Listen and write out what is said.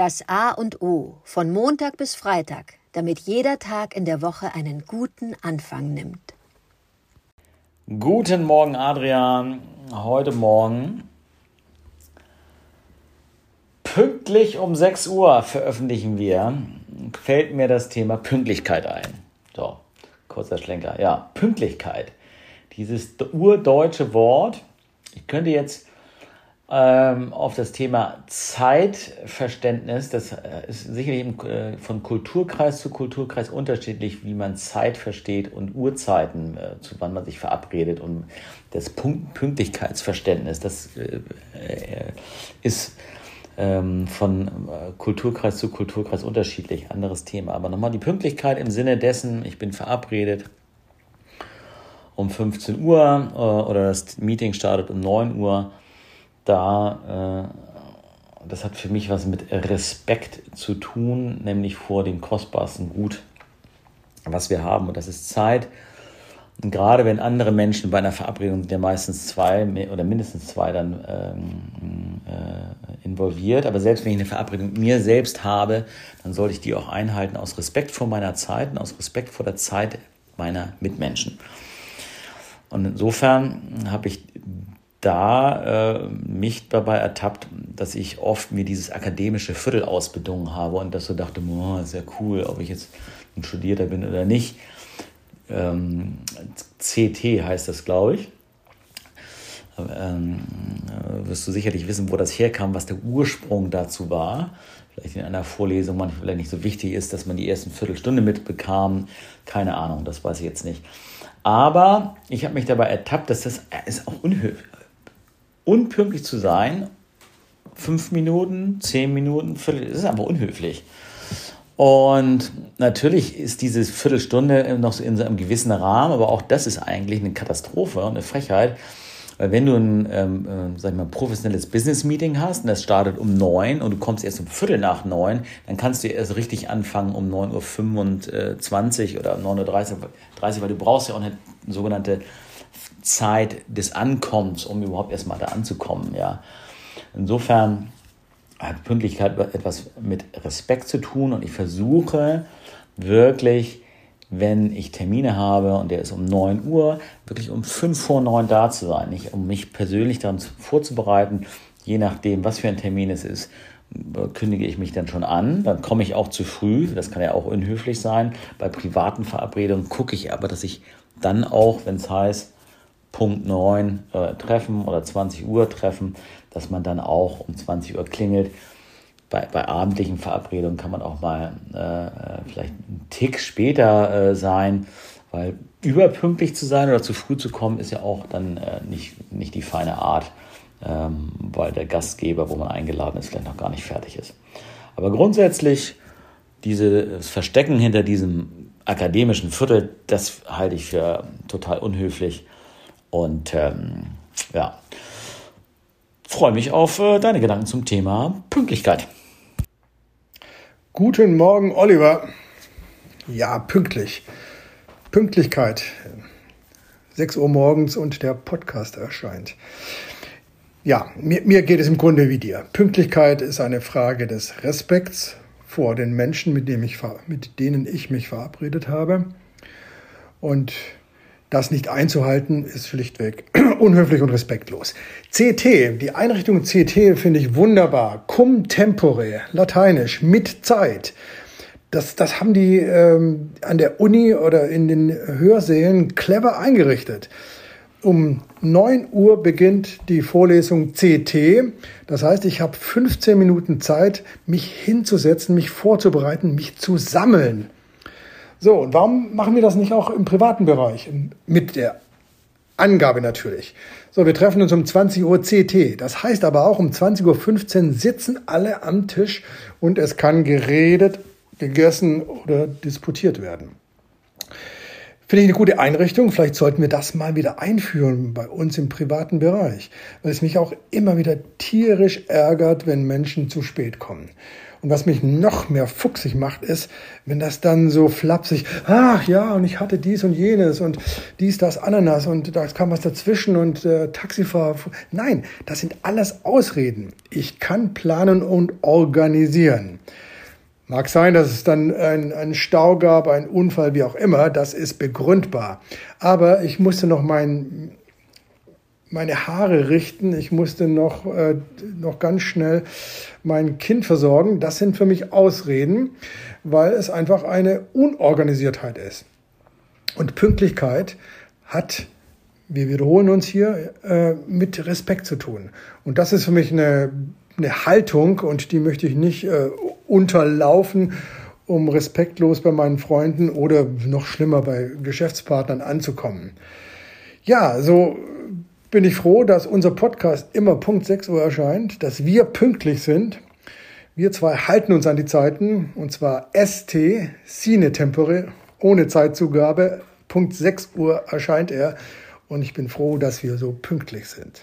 Das A und O von Montag bis Freitag, damit jeder Tag in der Woche einen guten Anfang nimmt. Guten Morgen, Adrian. Heute Morgen pünktlich um 6 Uhr veröffentlichen wir, fällt mir das Thema Pünktlichkeit ein. So, kurzer Schlenker. Ja, Pünktlichkeit. Dieses urdeutsche Wort. Ich könnte jetzt ähm, auf das Thema Zeitverständnis. Das äh, ist sicherlich äh, von Kulturkreis zu Kulturkreis unterschiedlich, wie man Zeit versteht und Uhrzeiten, äh, zu wann man sich verabredet. Und das Punkt Pünktlichkeitsverständnis, das äh, äh, ist ähm, von äh, Kulturkreis zu Kulturkreis unterschiedlich. Anderes Thema. Aber nochmal die Pünktlichkeit im Sinne dessen, ich bin verabredet um 15 Uhr oder das Meeting startet um 9 Uhr da, äh, das hat für mich was mit Respekt zu tun, nämlich vor dem kostbarsten Gut, was wir haben. Und das ist Zeit. Und gerade wenn andere Menschen bei einer Verabredung sind ja meistens zwei oder mindestens zwei dann ähm, äh, involviert. Aber selbst wenn ich eine Verabredung mit mir selbst habe, dann sollte ich die auch einhalten aus Respekt vor meiner Zeit und aus Respekt vor der Zeit meiner Mitmenschen. Und insofern habe ich da äh, mich dabei ertappt, dass ich oft mir dieses akademische Viertel ausbedungen habe und das so dachte, oh, sehr cool, ob ich jetzt ein Studierter bin oder nicht. Ähm, CT heißt das, glaube ich. Ähm, wirst du sicherlich wissen, wo das herkam, was der Ursprung dazu war. Vielleicht in einer Vorlesung manchmal nicht so wichtig ist, dass man die ersten Viertelstunde mitbekam. Keine Ahnung, das weiß ich jetzt nicht. Aber ich habe mich dabei ertappt, dass das ist auch unhöflich unpünktlich zu sein, fünf Minuten, zehn Minuten, Viertel, das ist einfach unhöflich. Und natürlich ist diese Viertelstunde noch so in so einem gewissen Rahmen, aber auch das ist eigentlich eine Katastrophe und eine Frechheit. Weil wenn du ein, ähm, äh, sag ich mal, professionelles Business-Meeting hast und das startet um neun und du kommst erst um Viertel nach neun, dann kannst du erst richtig anfangen um 9.25 Uhr oder 9.30 Uhr, weil du brauchst ja auch eine sogenannte Zeit des Ankommens, um überhaupt erstmal da anzukommen. Ja. Insofern hat Pünktlichkeit etwas mit Respekt zu tun und ich versuche wirklich, wenn ich Termine habe und der ist um 9 Uhr, wirklich um 5 vor 9 da zu sein, nicht um mich persönlich dann vorzubereiten, je nachdem, was für ein Termin es ist, kündige ich mich dann schon an, dann komme ich auch zu früh, das kann ja auch unhöflich sein. Bei privaten Verabredungen gucke ich aber, dass ich dann auch, wenn es heißt, Punkt 9 äh, treffen oder 20 Uhr treffen, dass man dann auch um 20 Uhr klingelt. Bei, bei abendlichen Verabredungen kann man auch mal äh, vielleicht einen Tick später äh, sein, weil überpünktlich zu sein oder zu früh zu kommen ist ja auch dann äh, nicht, nicht die feine Art, ähm, weil der Gastgeber, wo man eingeladen ist, vielleicht noch gar nicht fertig ist. Aber grundsätzlich dieses Verstecken hinter diesem akademischen Viertel, das halte ich für total unhöflich und ähm, ja, freue mich auf äh, deine Gedanken zum Thema Pünktlichkeit. Guten Morgen, Oliver. Ja, pünktlich. Pünktlichkeit. 6 Uhr morgens und der Podcast erscheint. Ja, mir, mir geht es im Grunde wie dir. Pünktlichkeit ist eine Frage des Respekts vor den Menschen, mit, dem ich, mit denen ich mich verabredet habe. Und das nicht einzuhalten, ist schlichtweg unhöflich und respektlos. CT, die Einrichtung CT finde ich wunderbar. Cum tempore, lateinisch, mit Zeit. Das, das haben die ähm, an der Uni oder in den Hörsälen clever eingerichtet. Um 9 Uhr beginnt die Vorlesung CT. Das heißt, ich habe 15 Minuten Zeit, mich hinzusetzen, mich vorzubereiten, mich zu sammeln. So, und warum machen wir das nicht auch im privaten Bereich? Mit der Angabe natürlich. So, wir treffen uns um 20 Uhr CT. Das heißt aber auch, um 20.15 Uhr sitzen alle am Tisch und es kann geredet, gegessen oder disputiert werden. Finde ich eine gute Einrichtung. Vielleicht sollten wir das mal wieder einführen bei uns im privaten Bereich, weil es mich auch immer wieder tierisch ärgert, wenn Menschen zu spät kommen. Und was mich noch mehr fuchsig macht, ist, wenn das dann so flapsig, ach ja, und ich hatte dies und jenes und dies, das, Ananas und da kam was dazwischen und äh, Taxifahrer. Nein, das sind alles Ausreden. Ich kann planen und organisieren. Mag sein, dass es dann einen Stau gab, einen Unfall, wie auch immer, das ist begründbar. Aber ich musste noch mein, meine Haare richten, ich musste noch, äh, noch ganz schnell mein Kind versorgen. Das sind für mich Ausreden, weil es einfach eine Unorganisiertheit ist. Und Pünktlichkeit hat, wir wiederholen uns hier, äh, mit Respekt zu tun. Und das ist für mich eine, eine Haltung und die möchte ich nicht äh, unterlaufen, um respektlos bei meinen Freunden oder noch schlimmer bei Geschäftspartnern anzukommen. Ja, so bin ich froh, dass unser Podcast immer Punkt 6 Uhr erscheint, dass wir pünktlich sind. Wir zwei halten uns an die Zeiten und zwar ST, Sine Tempore, ohne Zeitzugabe. Punkt 6 Uhr erscheint er und ich bin froh, dass wir so pünktlich sind.